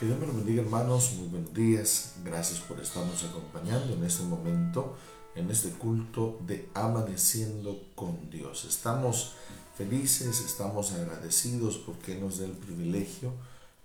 Que Dios me lo bendiga hermanos, muy buenos días, gracias por estarnos acompañando en este momento, en este culto de amaneciendo con Dios. Estamos felices, estamos agradecidos porque Él nos da el privilegio,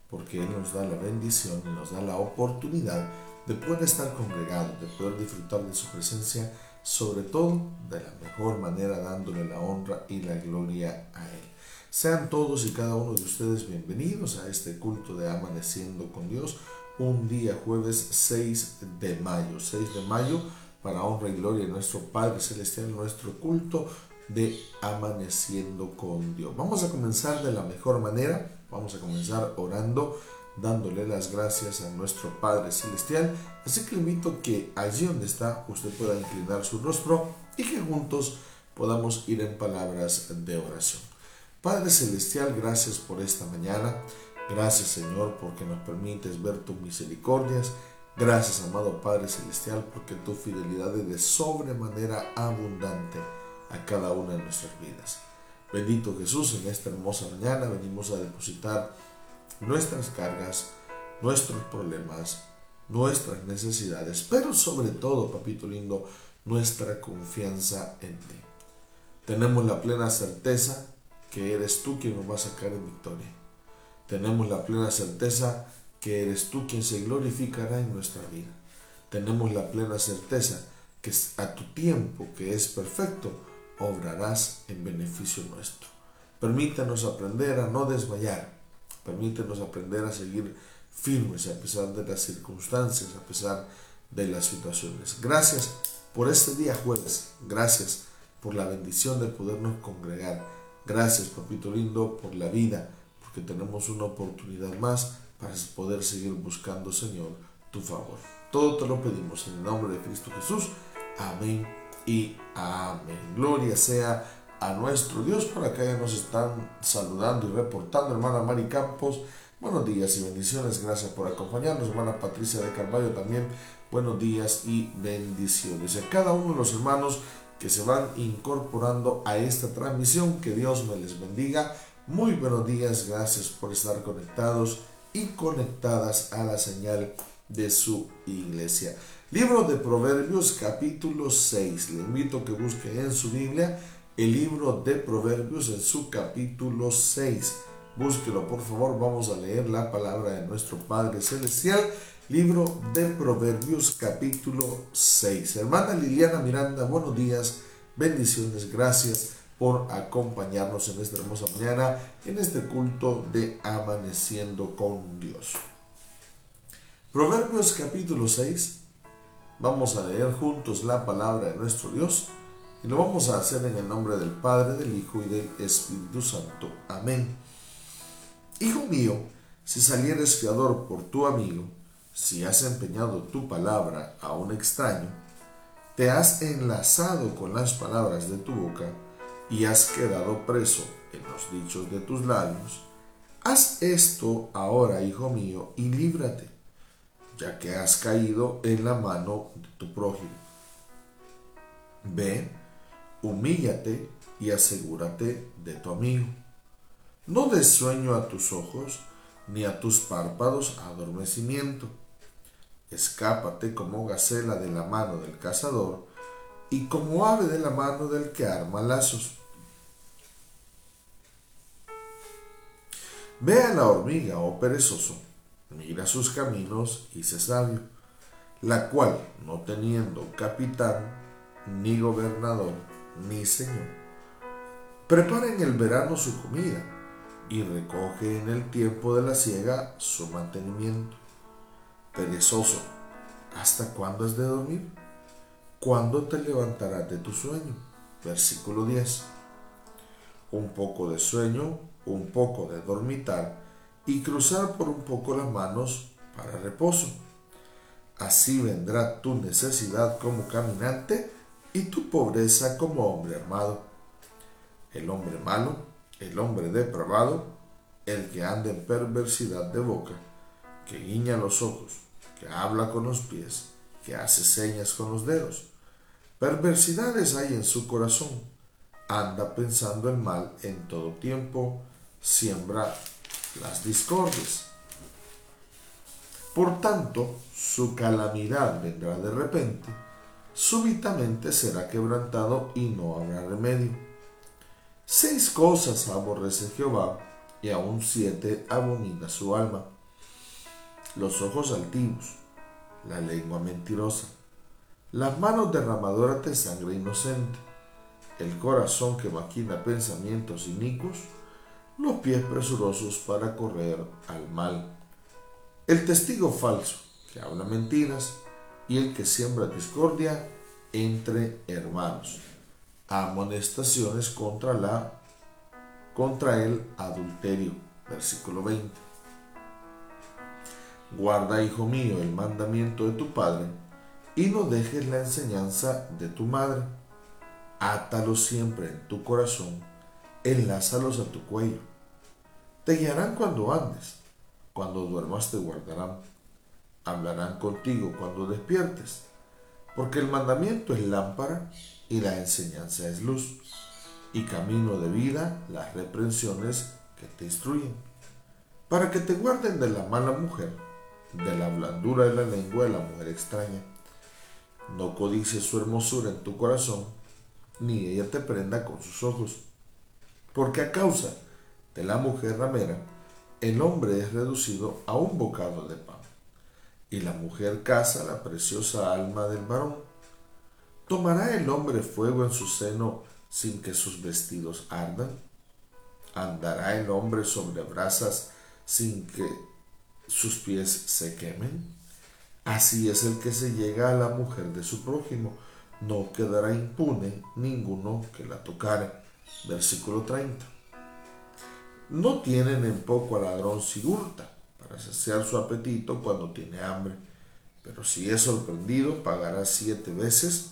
porque Él nos da la bendición y nos da la oportunidad de poder estar congregados, de poder disfrutar de su presencia, sobre todo de la mejor manera dándole la honra y la gloria a Él. Sean todos y cada uno de ustedes bienvenidos a este culto de Amaneciendo con Dios, un día jueves 6 de mayo, 6 de mayo para honra y gloria de nuestro Padre Celestial, nuestro culto de Amaneciendo con Dios. Vamos a comenzar de la mejor manera, vamos a comenzar orando, dándole las gracias a nuestro Padre Celestial. Así que le invito que allí donde está usted pueda inclinar su rostro y que juntos podamos ir en palabras de oración. Padre Celestial, gracias por esta mañana. Gracias Señor porque nos permites ver tus misericordias. Gracias amado Padre Celestial porque tu fidelidad es de sobremanera abundante a cada una de nuestras vidas. Bendito Jesús, en esta hermosa mañana venimos a depositar nuestras cargas, nuestros problemas, nuestras necesidades, pero sobre todo, papito lindo, nuestra confianza en ti. Tenemos la plena certeza que eres tú quien nos va a sacar en victoria. Tenemos la plena certeza que eres tú quien se glorificará en nuestra vida. Tenemos la plena certeza que a tu tiempo, que es perfecto, obrarás en beneficio nuestro. Permítanos aprender a no desmayar. Permítanos aprender a seguir firmes a pesar de las circunstancias, a pesar de las situaciones. Gracias por este día jueves. Gracias por la bendición de podernos congregar Gracias, papito lindo, por la vida, porque tenemos una oportunidad más para poder seguir buscando, Señor, tu favor. Todo te lo pedimos en el nombre de Cristo Jesús. Amén y amén. Gloria sea a nuestro Dios. Por acá ya nos están saludando y reportando, hermana Mari Campos. Buenos días y bendiciones. Gracias por acompañarnos, hermana Patricia de Carvalho también. Buenos días y bendiciones. A cada uno de los hermanos que se van incorporando a esta transmisión. Que Dios me les bendiga. Muy buenos días, gracias por estar conectados y conectadas a la señal de su iglesia. Libro de Proverbios capítulo 6. Le invito a que busque en su Biblia el libro de Proverbios en su capítulo 6. Búsquelo por favor, vamos a leer la palabra de nuestro Padre Celestial Libro de Proverbios capítulo 6. Hermana Liliana Miranda, buenos días, bendiciones, gracias por acompañarnos en esta hermosa mañana, en este culto de amaneciendo con Dios. Proverbios capítulo 6, vamos a leer juntos la palabra de nuestro Dios y lo vamos a hacer en el nombre del Padre, del Hijo y del Espíritu Santo. Amén. Hijo mío, si salieres fiador por tu amigo, si has empeñado tu palabra a un extraño, te has enlazado con las palabras de tu boca y has quedado preso en los dichos de tus labios, haz esto ahora, hijo mío, y líbrate, ya que has caído en la mano de tu prójimo. Ve, humíllate y asegúrate de tu amigo. No des sueño a tus ojos, ni a tus párpados adormecimiento Escápate como gacela de la mano del cazador y como ave de la mano del que arma lazos. Ve a la hormiga, oh perezoso, mira sus caminos y sé sabio, la cual, no teniendo capitán, ni gobernador, ni señor, prepara en el verano su comida y recoge en el tiempo de la siega su mantenimiento Perezoso, ¿hasta cuándo has de dormir? ¿Cuándo te levantarás de tu sueño? Versículo 10. Un poco de sueño, un poco de dormitar y cruzar por un poco las manos para reposo. Así vendrá tu necesidad como caminante y tu pobreza como hombre armado. El hombre malo, el hombre depravado, el que anda en perversidad de boca, que guiña los ojos, que habla con los pies, que hace señas con los dedos. Perversidades hay en su corazón. Anda pensando el mal en todo tiempo, siembra las discordias. Por tanto, su calamidad vendrá de repente, súbitamente será quebrantado y no habrá remedio. Seis cosas aborrece Jehová, y aún siete abomina su alma. Los ojos altivos, la lengua mentirosa, las manos derramadoras de sangre inocente, el corazón que maquina pensamientos inicuos, los pies presurosos para correr al mal, el testigo falso que habla mentiras y el que siembra discordia entre hermanos, amonestaciones contra la contra el adulterio, versículo 20. Guarda, hijo mío, el mandamiento de tu padre y no dejes la enseñanza de tu madre. Átalos siempre en tu corazón, enlázalos a tu cuello. Te guiarán cuando andes, cuando duermas te guardarán. Hablarán contigo cuando despiertes, porque el mandamiento es lámpara y la enseñanza es luz, y camino de vida las reprensiones que te instruyen, para que te guarden de la mala mujer, de la blandura de la lengua de la mujer extraña no codices su hermosura en tu corazón, ni ella te prenda con sus ojos. Porque a causa de la mujer ramera, el hombre es reducido a un bocado de pan, y la mujer caza la preciosa alma del varón. ¿Tomará el hombre fuego en su seno sin que sus vestidos ardan? ¿Andará el hombre sobre brasas sin que sus pies se quemen? Así es el que se llega a la mujer de su prójimo, no quedará impune ninguno que la tocare. Versículo 30. No tienen en poco al ladrón si hurta, para saciar su apetito cuando tiene hambre, pero si es sorprendido pagará siete veces,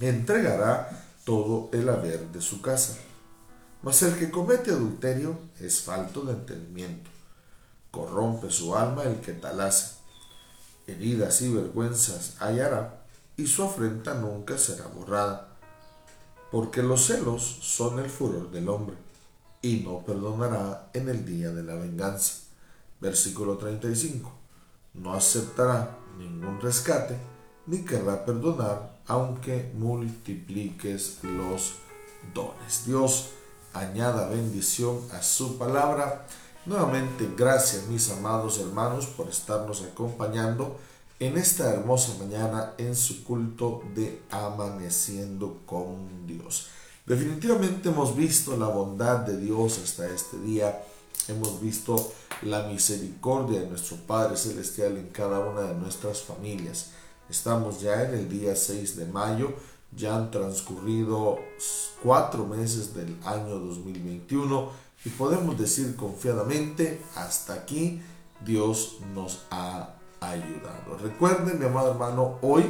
entregará todo el haber de su casa. Mas el que comete adulterio es falto de entendimiento, corrompe su alma el que tal hace heridas y vergüenzas hallará, y su afrenta nunca será borrada. Porque los celos son el furor del hombre, y no perdonará en el día de la venganza. Versículo 35. No aceptará ningún rescate, ni querrá perdonar, aunque multipliques los dones. Dios añada bendición a su palabra Nuevamente, gracias mis amados hermanos por estarnos acompañando en esta hermosa mañana en su culto de amaneciendo con Dios. Definitivamente hemos visto la bondad de Dios hasta este día. Hemos visto la misericordia de nuestro Padre Celestial en cada una de nuestras familias. Estamos ya en el día 6 de mayo. Ya han transcurrido cuatro meses del año 2021 y podemos decir confiadamente, hasta aquí Dios nos ha ayudado. Recuerden, mi amado hermano, hoy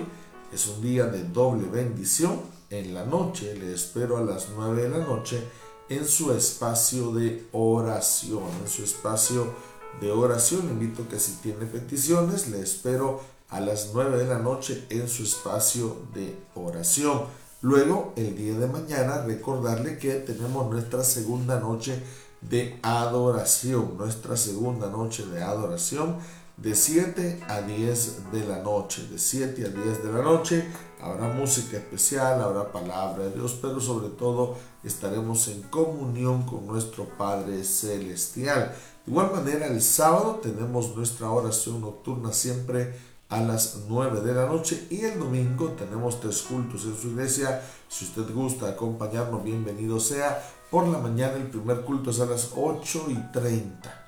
es un día de doble bendición. En la noche le espero a las 9 de la noche en su espacio de oración. En su espacio de oración, invito que si tiene peticiones, le espero a las 9 de la noche en su espacio de oración. Luego, el día de mañana, recordarle que tenemos nuestra segunda noche de adoración, nuestra segunda noche de adoración, de 7 a 10 de la noche. De 7 a 10 de la noche habrá música especial, habrá palabra de Dios, pero sobre todo estaremos en comunión con nuestro Padre Celestial. De igual manera, el sábado tenemos nuestra oración nocturna siempre a las 9 de la noche y el domingo tenemos tres cultos en su iglesia. Si usted gusta acompañarnos, bienvenido sea. Por la mañana el primer culto es a las 8 y 30.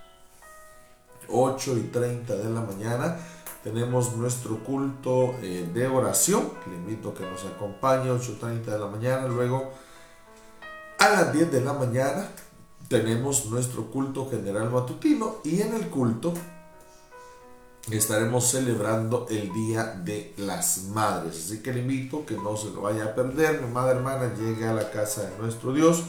8 y 30 de la mañana tenemos nuestro culto eh, de oración. Le invito a que nos acompañe 8 y 30 de la mañana. Luego a las 10 de la mañana tenemos nuestro culto general matutino y en el culto estaremos celebrando el Día de las Madres. Así que le invito que no se lo vaya a perder. Mi madre hermana llegue a la casa de nuestro Dios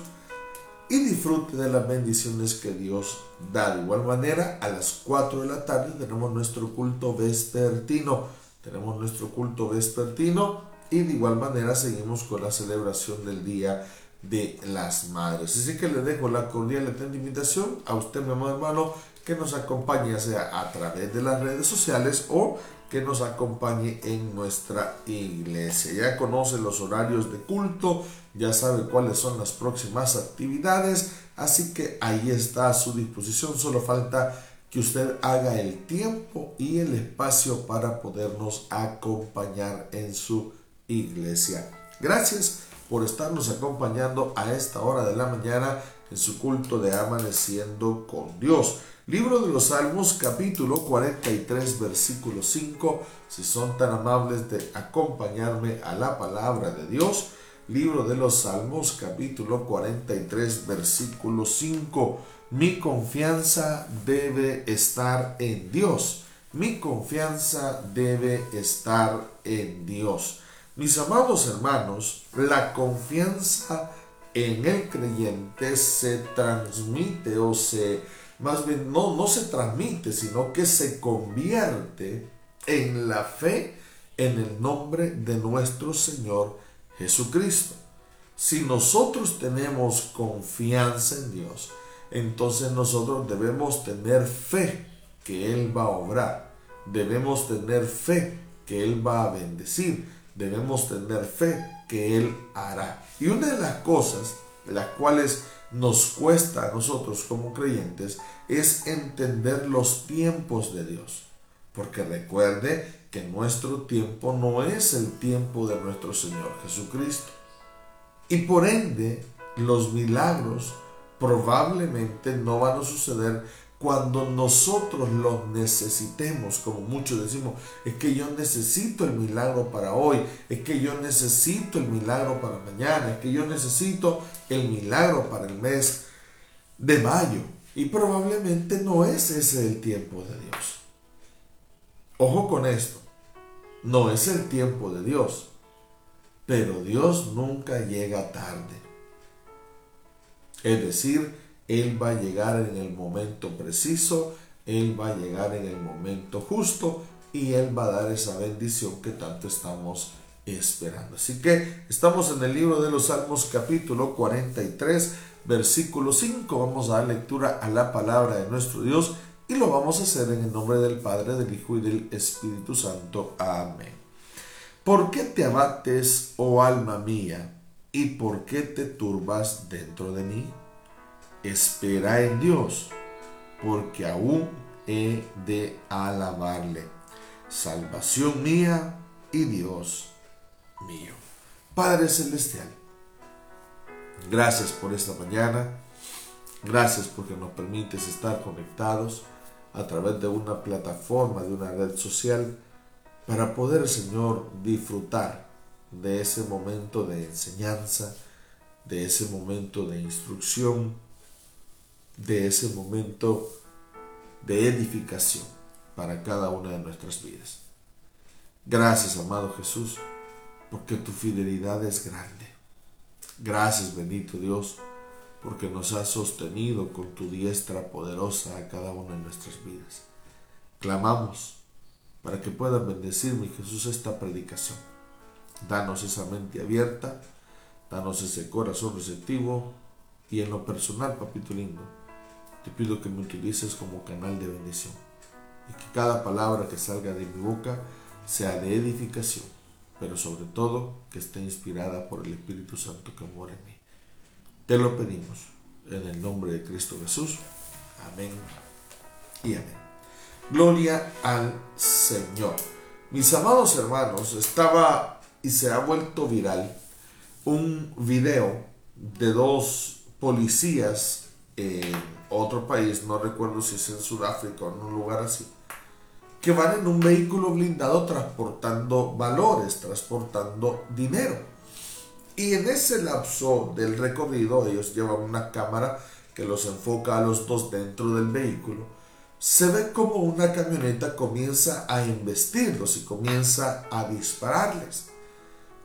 y disfrute de las bendiciones que Dios da. De igual manera, a las 4 de la tarde tenemos nuestro culto vespertino. Tenemos nuestro culto vespertino y de igual manera seguimos con la celebración del Día de las Madres. Así que le dejo la cordial invitación a usted, mi amado hermano, que nos acompañe sea a través de las redes sociales o que nos acompañe en nuestra iglesia. Ya conoce los horarios de culto, ya sabe cuáles son las próximas actividades, así que ahí está a su disposición, solo falta que usted haga el tiempo y el espacio para podernos acompañar en su iglesia. Gracias por estarnos acompañando a esta hora de la mañana en su culto de amaneciendo con Dios. Libro de los Salmos capítulo 43 versículo 5. Si son tan amables de acompañarme a la palabra de Dios. Libro de los Salmos capítulo 43 versículo 5. Mi confianza debe estar en Dios. Mi confianza debe estar en Dios. Mis amados hermanos, la confianza en el creyente se transmite o se, más bien no, no se transmite, sino que se convierte en la fe en el nombre de nuestro Señor Jesucristo. Si nosotros tenemos confianza en Dios, entonces nosotros debemos tener fe que Él va a obrar. Debemos tener fe que Él va a bendecir. Debemos tener fe que Él hará. Y una de las cosas las cuales nos cuesta a nosotros como creyentes es entender los tiempos de Dios. Porque recuerde que nuestro tiempo no es el tiempo de nuestro Señor Jesucristo. Y por ende, los milagros probablemente no van a suceder cuando nosotros los necesitemos, como muchos decimos, es que yo necesito el milagro para hoy, es que yo necesito el milagro para mañana, es que yo necesito el milagro para el mes de mayo. Y probablemente no es ese el tiempo de Dios. Ojo con esto, no es el tiempo de Dios, pero Dios nunca llega tarde. Es decir, Él va a llegar en el momento preciso, Él va a llegar en el momento justo y Él va a dar esa bendición que tanto estamos esperando. Así que estamos en el libro de los Salmos capítulo 43, versículo 5. Vamos a dar lectura a la palabra de nuestro Dios y lo vamos a hacer en el nombre del Padre, del Hijo y del Espíritu Santo. Amén. ¿Por qué te abates, oh alma mía? ¿Y por qué te turbas dentro de mí? Espera en Dios, porque aún he de alabarle. Salvación mía y Dios mío. Padre Celestial, gracias por esta mañana. Gracias porque nos permites estar conectados a través de una plataforma, de una red social, para poder, Señor, disfrutar de ese momento de enseñanza, de ese momento de instrucción, de ese momento de edificación para cada una de nuestras vidas. Gracias, amado Jesús, porque tu fidelidad es grande. Gracias, bendito Dios, porque nos has sostenido con tu diestra poderosa a cada una de nuestras vidas. Clamamos para que puedas bendecir, mi Jesús, esta predicación Danos esa mente abierta, danos ese corazón receptivo y en lo personal, papito lindo, te pido que me utilices como canal de bendición y que cada palabra que salga de mi boca sea de edificación, pero sobre todo que esté inspirada por el Espíritu Santo que mora en mí. Te lo pedimos en el nombre de Cristo Jesús. Amén y amén. Gloria al Señor. Mis amados hermanos, estaba y se ha vuelto viral un video de dos policías otro país, no recuerdo si es en Sudáfrica o en un lugar así, que van en un vehículo blindado transportando valores, transportando dinero. Y en ese lapso del recorrido ellos llevan una cámara que los enfoca a los dos dentro del vehículo. Se ve como una camioneta comienza a investirlos y comienza a dispararles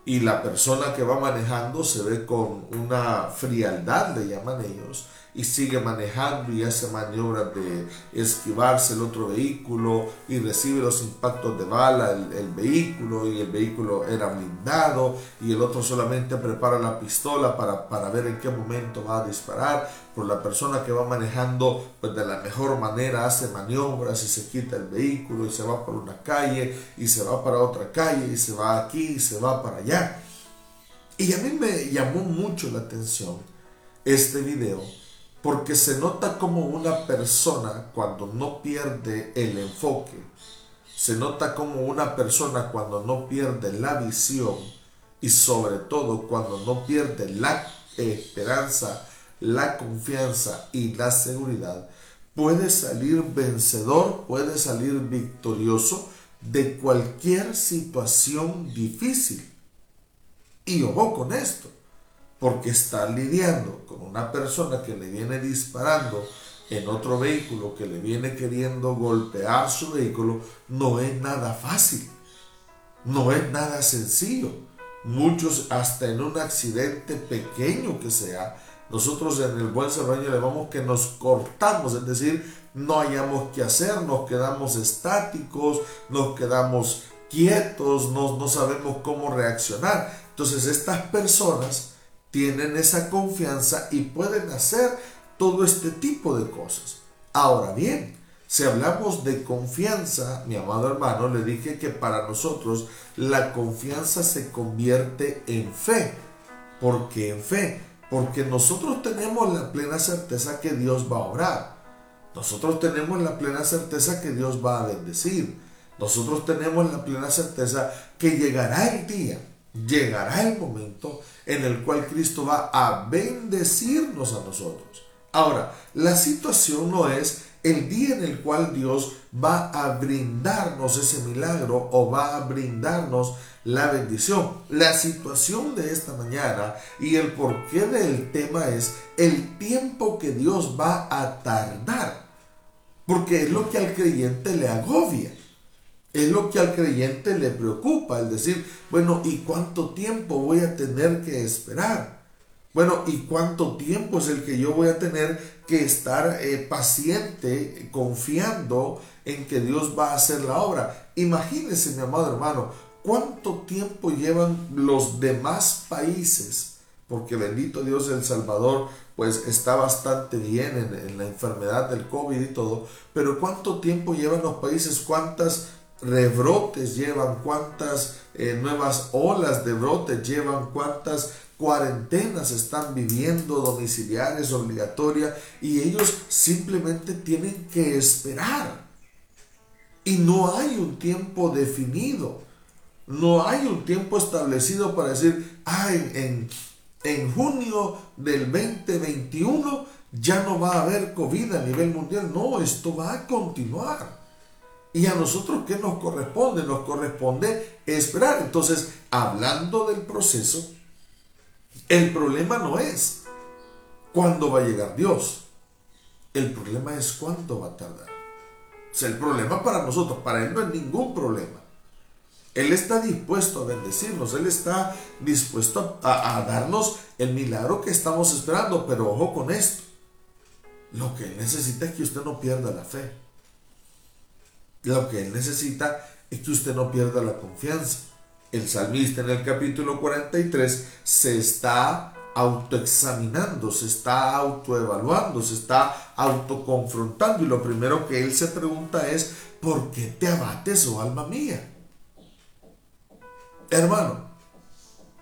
y la persona que va manejando se ve con una frialdad, le llaman ellos, y sigue manejando y hace maniobras de esquivarse el otro vehículo y recibe los impactos de bala el, vehículo y el vehículo era blindado y el otro solamente prepara la pistola para, para ver en qué momento va a disparar por la persona que va manejando pues de la mejor manera, hace maniobras y se quita el vehículo y se va por una calle y se va para otra calle y se va aquí y se va para allá. Y a mí me llamó mucho la atención este video porque se nota como una persona cuando no pierde el enfoque, se nota como una persona cuando no pierde la visión y sobre todo cuando no pierde la esperanza, la confianza y la seguridad, puede salir vencedor, puede salir victorioso de cualquier situación difícil. Y ojo con esto, porque está lidiando con una persona que le viene disparando en otro vehículo, que le viene queriendo golpear su vehículo, no es nada fácil, no es nada sencillo. Muchos hasta en un accidente pequeño que sea, nosotros en el buen le llamamos que nos cortamos, es decir, no hayamos que hacer, nos quedamos estáticos, nos quedamos quietos, no, no sabemos cómo reaccionar. Entonces estas personas tienen esa confianza y pueden hacer todo este tipo de cosas. Ahora bien, si hablamos de confianza, mi amado hermano, le dije que para nosotros la confianza se convierte en fe. ¿Por qué en fe? Porque nosotros tenemos la plena certeza que Dios va a obrar. Nosotros tenemos la plena certeza que Dios va a bendecir. Nosotros tenemos la plena certeza que llegará el día, llegará el momento en el cual Cristo va a bendecirnos a nosotros. Ahora, la situación no es el día en el cual Dios va a brindarnos ese milagro o va a brindarnos la bendición. La situación de esta mañana y el porqué del tema es el tiempo que Dios va a tardar. Porque es lo que al creyente le agobia. Es lo que al creyente le preocupa, el decir, bueno, ¿y cuánto tiempo voy a tener que esperar? Bueno, ¿y cuánto tiempo es el que yo voy a tener que estar eh, paciente, confiando en que Dios va a hacer la obra? Imagínense, mi amado hermano, cuánto tiempo llevan los demás países, porque bendito Dios El Salvador, pues está bastante bien en, la enfermedad del COVID y todo, pero cuánto tiempo llevan los países, cuántas rebrotes llevan, cuántas eh, nuevas olas de brotes llevan, cuántas cuarentenas están viviendo, domiciliares, obligatorias, y ellos simplemente tienen que esperar. Y no hay un tiempo definido, no hay un tiempo establecido para decir, ah, en, en junio del 2021 ya no va a haber COVID a nivel mundial. No, esto va a continuar. Y a nosotros, ¿qué nos corresponde? Nos corresponde esperar. Entonces, hablando del proceso, el problema no es cuándo va a llegar Dios. El problema es cuánto va a tardar. O sea, el problema para nosotros, para Él no es ningún problema. Él está dispuesto a bendecirnos, Él está dispuesto a, a, darnos el milagro que estamos esperando, pero ojo con esto. Lo que Él necesita es que usted no pierda la fe. Lo que Él necesita es que usted no pierda la confianza. El salmista en el capítulo 43 se está autoexaminando, se está autoevaluando, se está autoconfrontando y lo primero que él se pregunta es, ¿por qué te abates, oh alma mía? Hermano,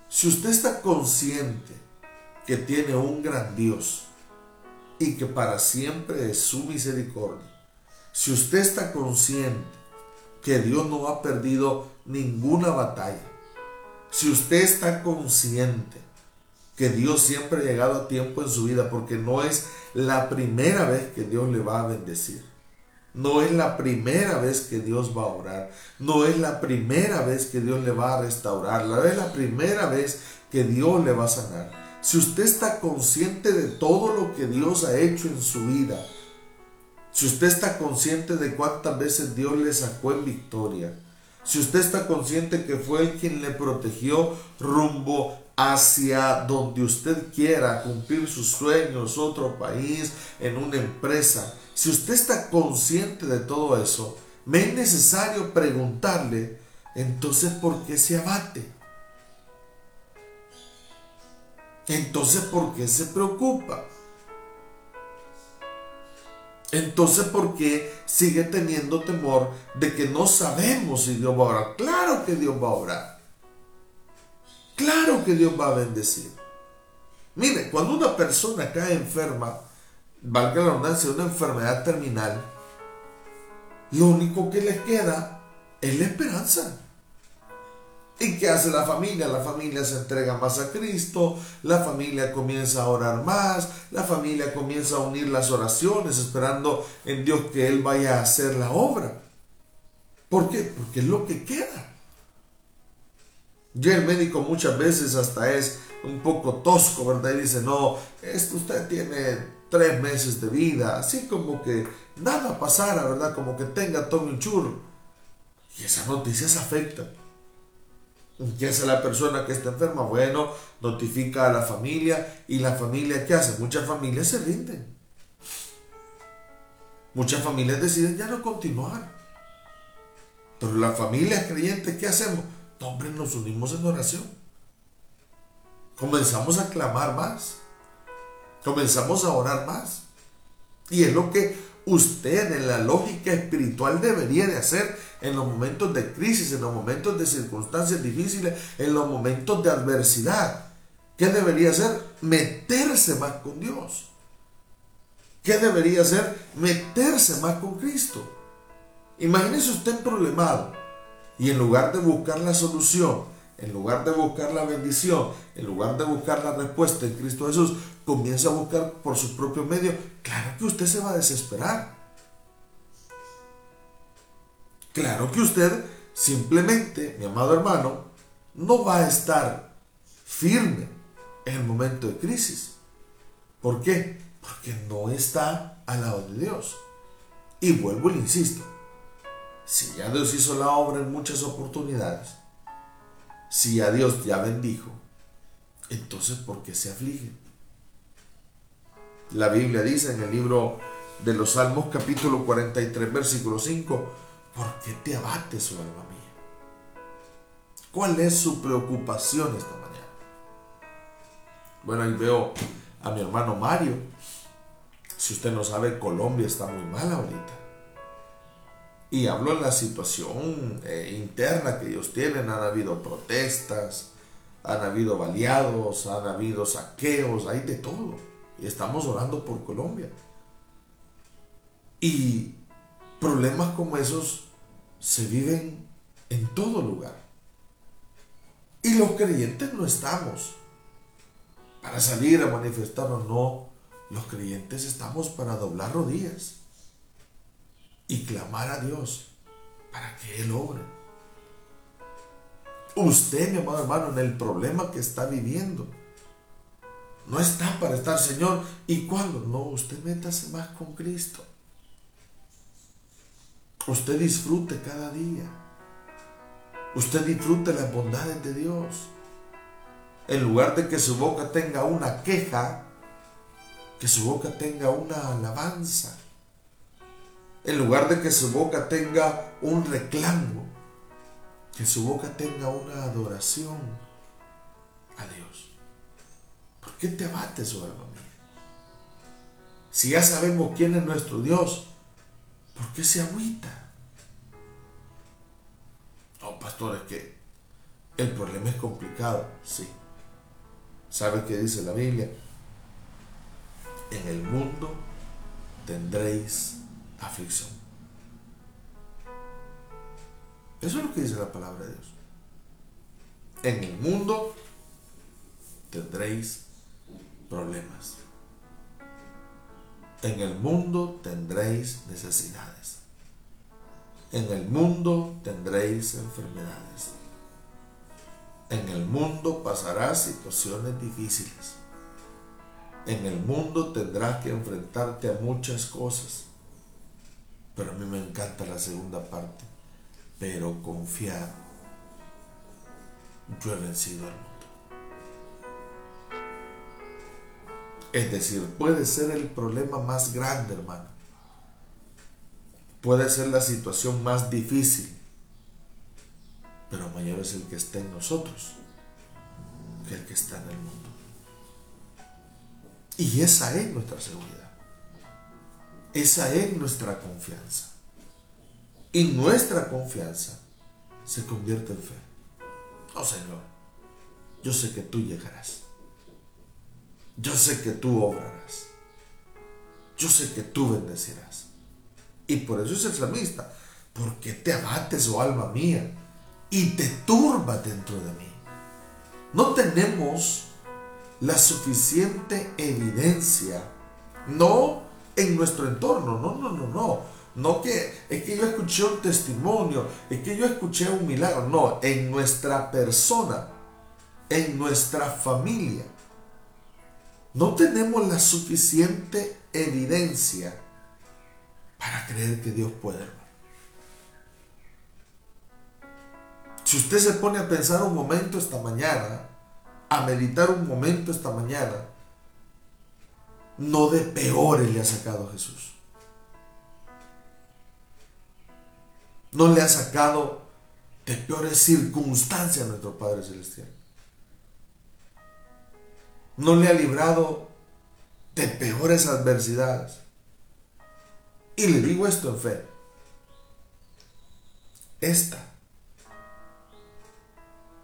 si usted está consciente que tiene un gran Dios y que para siempre es su misericordia, si usted está consciente que Dios no ha perdido ninguna batalla, si usted está consciente que Dios siempre ha llegado a tiempo en su vida, porque no es la primera vez que Dios le va a bendecir. No es la primera vez que Dios va a orar. No es la primera vez que Dios le va a restaurar. No es la primera vez que Dios le va a sanar. Si usted está consciente de todo lo que Dios ha hecho en su vida, si usted está consciente de cuántas veces Dios le sacó en victoria, si usted está consciente que fue quien le protegió rumbo hacia donde usted quiera cumplir sus sueños, otro país, en una empresa, si usted está consciente de todo eso, me es necesario preguntarle, entonces, ¿por qué se abate? Entonces, ¿por qué se preocupa? Entonces, ¿por qué sigue teniendo temor de que no sabemos si Dios va a orar? Claro que Dios va a orar. Claro que Dios va a bendecir. Mire, cuando una persona cae enferma, valga la redundancia, una enfermedad terminal, lo único que les queda es la esperanza. ¿Y qué hace la familia? La familia se entrega más a Cristo, la familia comienza a orar más, la familia comienza a unir las oraciones esperando en Dios que Él vaya a hacer la obra. ¿Por qué? Porque es lo que queda. Ya el médico muchas veces hasta es un poco tosco, ¿verdad? Y dice, no, esto usted tiene tres meses de vida, así como que nada pasara, ¿verdad? Como que tenga todo un churro. Y esas noticias afectan. ¿Qué hace la persona que está enferma? Bueno, notifica a la familia y la familia, ¿qué hace? Muchas familias se rinden. Muchas familias deciden ya no continuar. Pero las familias creyentes, ¿qué hacemos? No, hombre, nos unimos en oración. Comenzamos a clamar más. Comenzamos a orar más. Y es lo que usted en la lógica espiritual debería de hacer en los momentos de crisis, en los momentos de circunstancias difíciles, en los momentos de adversidad. ¿Qué debería hacer? Meterse más con Dios. ¿Qué debería hacer? Meterse más con Cristo. Imagínese usted problemado y en lugar de buscar la solución, en lugar de buscar la bendición, en lugar de buscar la respuesta en Cristo Jesús, comienza a buscar por sus propios medios, claro que usted se va a desesperar. Claro que usted simplemente, mi amado hermano, no va a estar firme en el momento de crisis. ¿Por qué? Porque no está al lado de Dios. Y vuelvo y le insisto, si ya Dios hizo la obra en muchas oportunidades, si a Dios ya bendijo, entonces ¿por qué se aflige? La Biblia dice en el libro de los Salmos capítulo 43 versículo 5, ¿por qué te abates, oh alma mía? ¿Cuál es su preocupación esta mañana? Bueno, ahí veo a mi hermano Mario. Si usted no sabe, Colombia está muy mal ahorita. Y hablo de la situación eh, interna que ellos tienen. Han habido protestas, han habido baleados, han habido saqueos, hay de todo. Y estamos orando por Colombia. Y problemas como esos se viven en todo lugar. Y los creyentes no estamos para salir a manifestarnos, no. Los creyentes estamos para doblar rodillas y clamar a Dios para que Él obre. Usted, mi amado hermano, en el problema que está viviendo, no está para estar, Señor. ¿Y cuándo? No, usted métase más con Cristo. Usted disfrute cada día. Usted disfrute las bondades de Dios. En lugar de que su boca tenga una queja, que su boca tenga una alabanza. En lugar de que su boca tenga un reclamo, que su boca tenga una adoración a Dios. ¿Por qué te abates, oh alma mía? Si ya sabemos quién es nuestro Dios, ¿por qué se agüita? No, pastor, es que el problema es complicado, sí. ¿Sabe qué dice la Biblia? En el mundo tendréis aflicción. Eso es lo que dice la palabra de Dios. En el mundo tendréis problemas. En el mundo tendréis necesidades. En el mundo tendréis enfermedades. En el mundo pasarás situaciones difíciles. En el mundo tendrás que enfrentarte a muchas cosas. Pero a mí me encanta la segunda parte. Pero confiar. Yo he vencido al mundo. Es decir, puede ser el problema más grande, hermano. Puede ser la situación más difícil. Pero mayor es el que está en nosotros que el que está en el mundo. Y esa es nuestra seguridad. Esa es nuestra confianza. Y nuestra confianza se convierte en fe. Oh Señor, yo sé que tú llegarás. Yo sé que tú obrarás. Yo sé que tú bendecirás. Y por eso es el salmista. Porque te abates, oh alma mía, y te turba dentro de mí. No tenemos la suficiente evidencia, no en nuestro entorno, no, no, no, no. No que es que yo escuché un testimonio, es que yo escuché un milagro, no, en nuestra persona, en nuestra familia. No tenemos la suficiente evidencia para creer que Dios puede. Si usted se pone a pensar un momento esta mañana, a meditar un momento esta mañana, no de peores le ha sacado Jesús. No le ha sacado de peores circunstancias a nuestro Padre Celestial. No le ha librado de peores adversidades. Y le digo esto en fe. Esta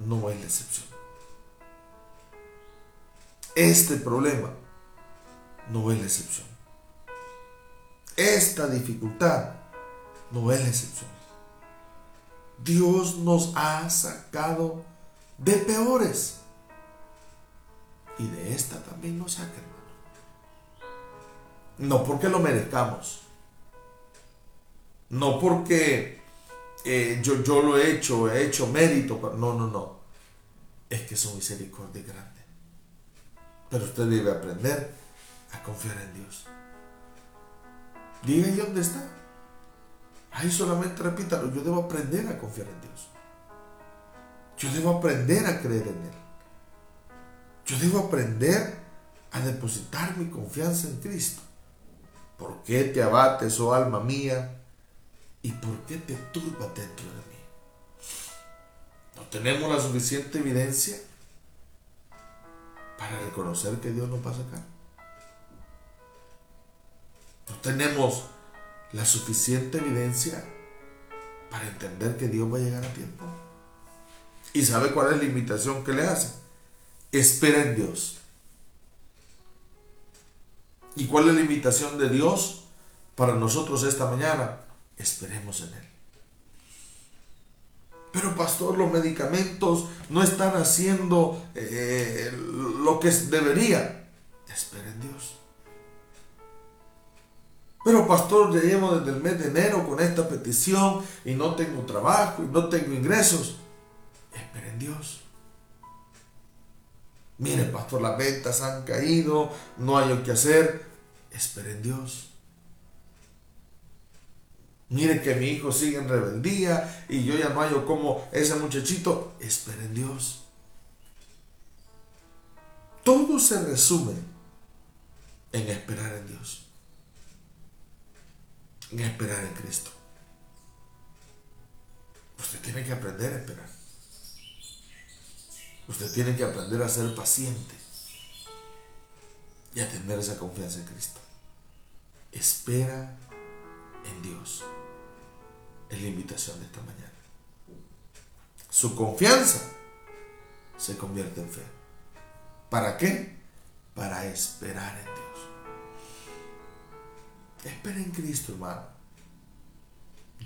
no es la excepción. Este problema no es la excepción. Esta dificultad no es la excepción. Dios nos ha sacado de peores. Y de esta también nos saca, hermano. No porque lo merezcamos. No porque eh, yo, yo lo he hecho, he hecho mérito. No, no, no. Es que su misericordia grande. Pero usted debe aprender a confiar en Dios. Diga ahí dónde está. Ahí solamente repítalo. Yo debo aprender a confiar en Dios. Yo debo aprender a creer en Él. Yo debo aprender a depositar mi confianza en Cristo. ¿Por qué te abates, oh alma mía? ¿Y por qué te turba dentro de mí? ¿No tenemos la suficiente evidencia para reconocer que Dios nos va a sacar? ¿No tenemos la suficiente evidencia para entender que Dios va a llegar a tiempo? ¿Y sabe cuál es la invitación que le hace? Espera en Dios. ¿Y cuál es la invitación de Dios para nosotros esta mañana? esperemos en Él. Pero pastor, los medicamentos no están haciendo eh, lo que debería. Espera en Dios. Pero pastor, ya llevo desde el mes de enero con esta petición y no tengo trabajo y no tengo ingresos. Espera en Dios. Mire, pastor, las ventas han caído, no hay lo que hacer. Espera en Dios. Mire que mi hijo sigue en rebeldía y yo ya no hallo como ese muchachito. Espera en Dios. Todo se resume en esperar en Dios. En esperar en Cristo. Usted tiene que aprender a esperar. Usted tiene que aprender a ser paciente y a tener esa confianza en Cristo. Espera en Dios es la invitación de esta mañana. Su confianza se convierte en fe. ¿Para qué? Para esperar en Dios. Espera en Cristo, hermano.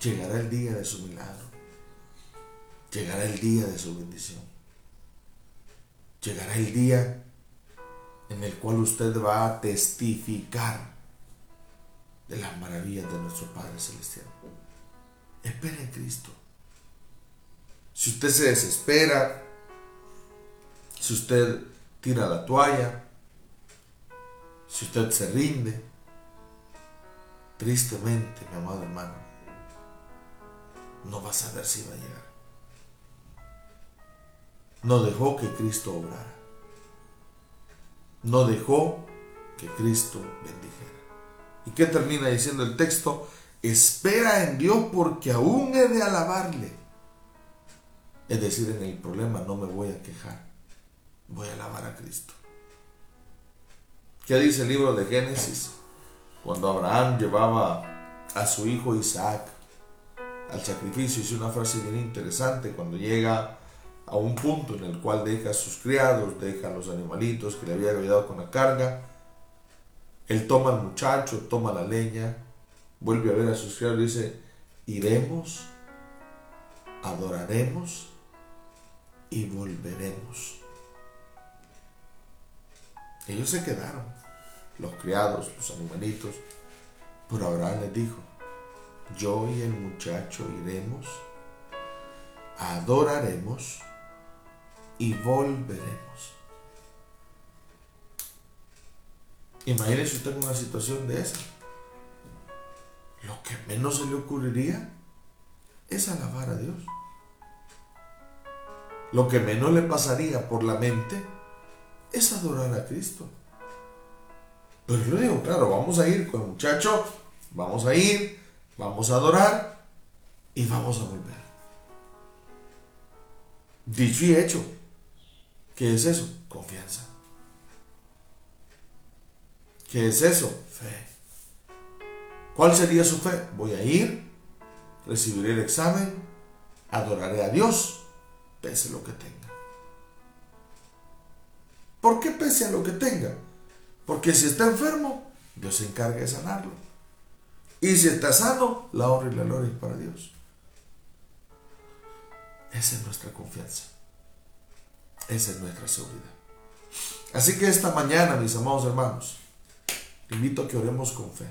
Llegará el día de su milagro. Llegará el día de su bendición. Llegará el día en el cual usted va a testificar de las maravillas de nuestro Padre Celestial. Espera en Cristo. Si usted se desespera, si usted tira la toalla, si usted se rinde, tristemente, mi amado hermano, no va a saber si va a llegar. No dejó que Cristo obrara. No dejó que Cristo bendijera. ¿Y qué termina diciendo el texto? Espera en Dios porque aún he de alabarle. Es decir, en el problema no me voy a quejar. Voy a alabar a Cristo. ¿Qué dice el libro de Génesis? Cuando Abraham llevaba a su hijo Isaac al sacrificio, hizo una frase bien interesante cuando llega a un punto en el cual deja a sus criados, deja a los animalitos que le había ayudado con la carga. Él toma al muchacho, toma la leña, vuelve a ver a sus criados y dice, iremos, adoraremos y volveremos. Ellos se quedaron, los criados, los animalitos, pero Abraham les dijo, yo y el muchacho iremos, adoraremos y volveremos. Imagínese usted una situación de esa. Lo que menos se le ocurriría es alabar a Dios. Lo que menos le pasaría por la mente es adorar a Cristo. Pero yo le digo, claro, vamos a ir con el muchacho, vamos a ir, vamos a adorar y vamos a volver. Dicho y hecho, ¿qué es eso? Confianza. ¿Qué es eso? Fe. ¿Cuál sería su fe? Voy a ir, recibiré el examen, adoraré a Dios, pese lo que tenga. ¿Por qué pese a lo que tenga? Porque si está enfermo, Dios se encarga de sanarlo. Y si está sano, la honra y la gloria es para Dios. Esa es nuestra confianza. Esa es nuestra seguridad. Así que esta mañana, mis amados hermanos, invito a que oremos con fe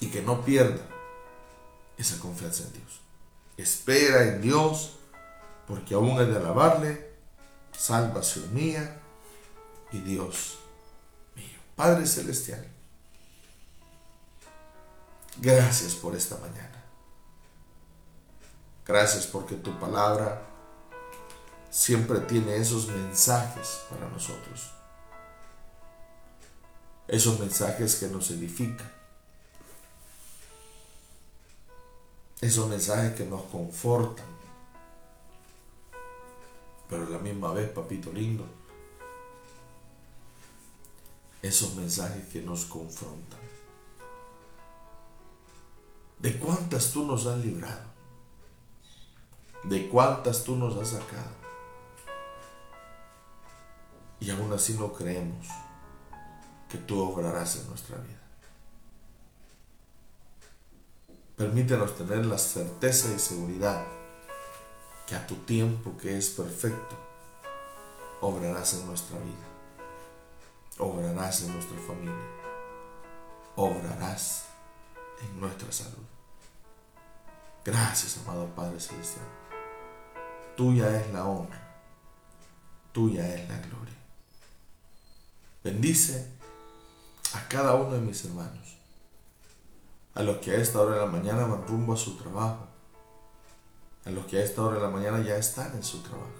y que no pierda esa confianza en Dios. Espera en Dios, porque aún es de alabarle salvación mía y Dios. Padre Celestial, gracias por esta mañana. Gracias porque tu palabra siempre tiene esos mensajes para nosotros. Esos mensajes que nos edifican. Esos mensajes que nos confortan pero a la misma vez, papito lindo, esos mensajes que nos confrontan. ¿De cuántas tú nos has librado? ¿De cuántas tú nos has sacado? Y aún así no creemos que tú obrarás en nuestra vida. Permítenos tener la certeza y seguridad que a tu tiempo que es perfecto, obrarás en nuestra vida, obrarás en nuestra familia, obrarás en nuestra salud. Gracias, amado Padre Celestial. Tuya es la honra, tuya es la gloria. Bendice a cada uno de mis hermanos, a los que a esta hora de la mañana van rumbo a su trabajo, a los que a esta hora de la mañana ya están en su trabajo.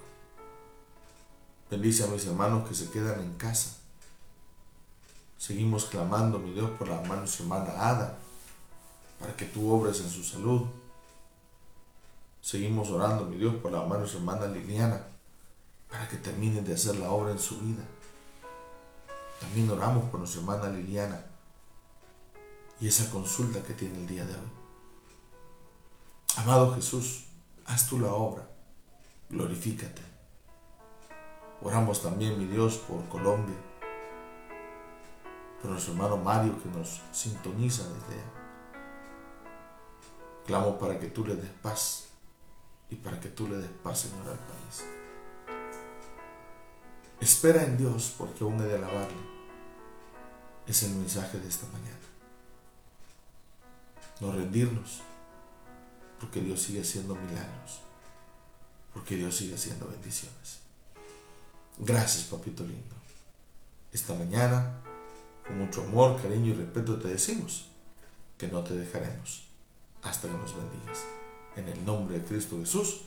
Bendice a mis hermanos que se quedan en casa. Seguimos clamando, mi Dios, por la su hermana Ada, para que tú obres en su salud. Seguimos orando, mi Dios, por la su hermana Liliana, para que termine de hacer la obra en su vida. También oramos por nuestra hermana Liliana y esa consulta que tiene el día de hoy. Amado Jesús, haz tú la obra, glorifícate. Oramos también, mi Dios, por Colombia, por nuestro hermano Mario que nos sintoniza desde allá. Clamo para que tú le des paz y para que tú le des paz, Señor, al país. Espera en Dios porque aún he de alabarle. Es el mensaje de esta mañana. No rendirnos, porque Dios sigue haciendo milagros, porque Dios sigue haciendo bendiciones. Gracias, papito lindo. Esta mañana, con mucho amor, cariño y respeto, te decimos que no te dejaremos hasta que nos bendigas. En el nombre de Cristo Jesús.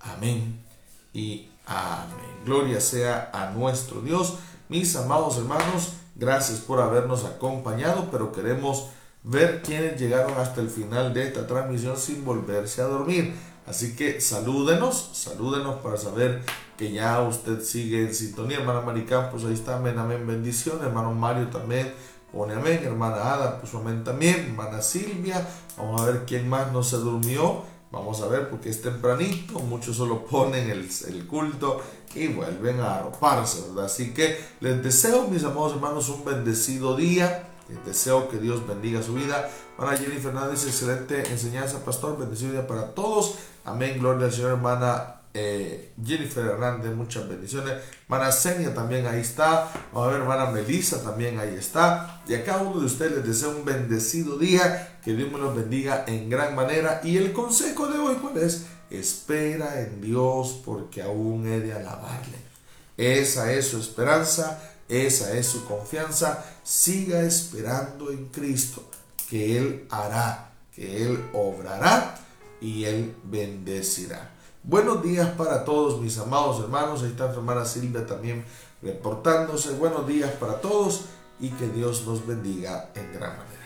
Amén y amén. Gloria sea a nuestro Dios. Mis amados hermanos, gracias por habernos acompañado, pero queremos ver quiénes llegaron hasta el final de esta transmisión sin volverse a dormir. Así que salúdenos, salúdenos para saber que ya usted sigue en sintonía. Hermana Maricampos, ahí está, amén, amén, bendiciones. Hermano Mario también, pone amén, hermana Ada puso amén también, hermana Silvia, vamos a ver quién más no se durmió, vamos a ver porque es tempranito, muchos solo ponen el, culto y vuelven a arroparse, ¿verdad? Así que les deseo, mis amados hermanos, un bendecido día. Les deseo que Dios bendiga su vida. Hermana Jenny Fernández, excelente enseñanza, pastor. Bendecido día para todos. Amén. Gloria al Señor, hermana eh, Jennifer Hernández, muchas bendiciones. Hermana Senia también ahí está. Vamos a ver, hermana Melissa también ahí está. Y a cada uno de ustedes les deseo un bendecido día. Que Dios me los bendiga en gran manera. Y el consejo de hoy, ¿cuál es? Espera en Dios porque aún he de alabarle. Esa es su esperanza, esa es su confianza. Siga esperando en Cristo, que Él hará, que Él obrará y Él bendecirá. Buenos días para todos mis amados hermanos. Ahí está su hermana Silvia también reportándose. Buenos días para todos y que Dios nos bendiga en gran manera.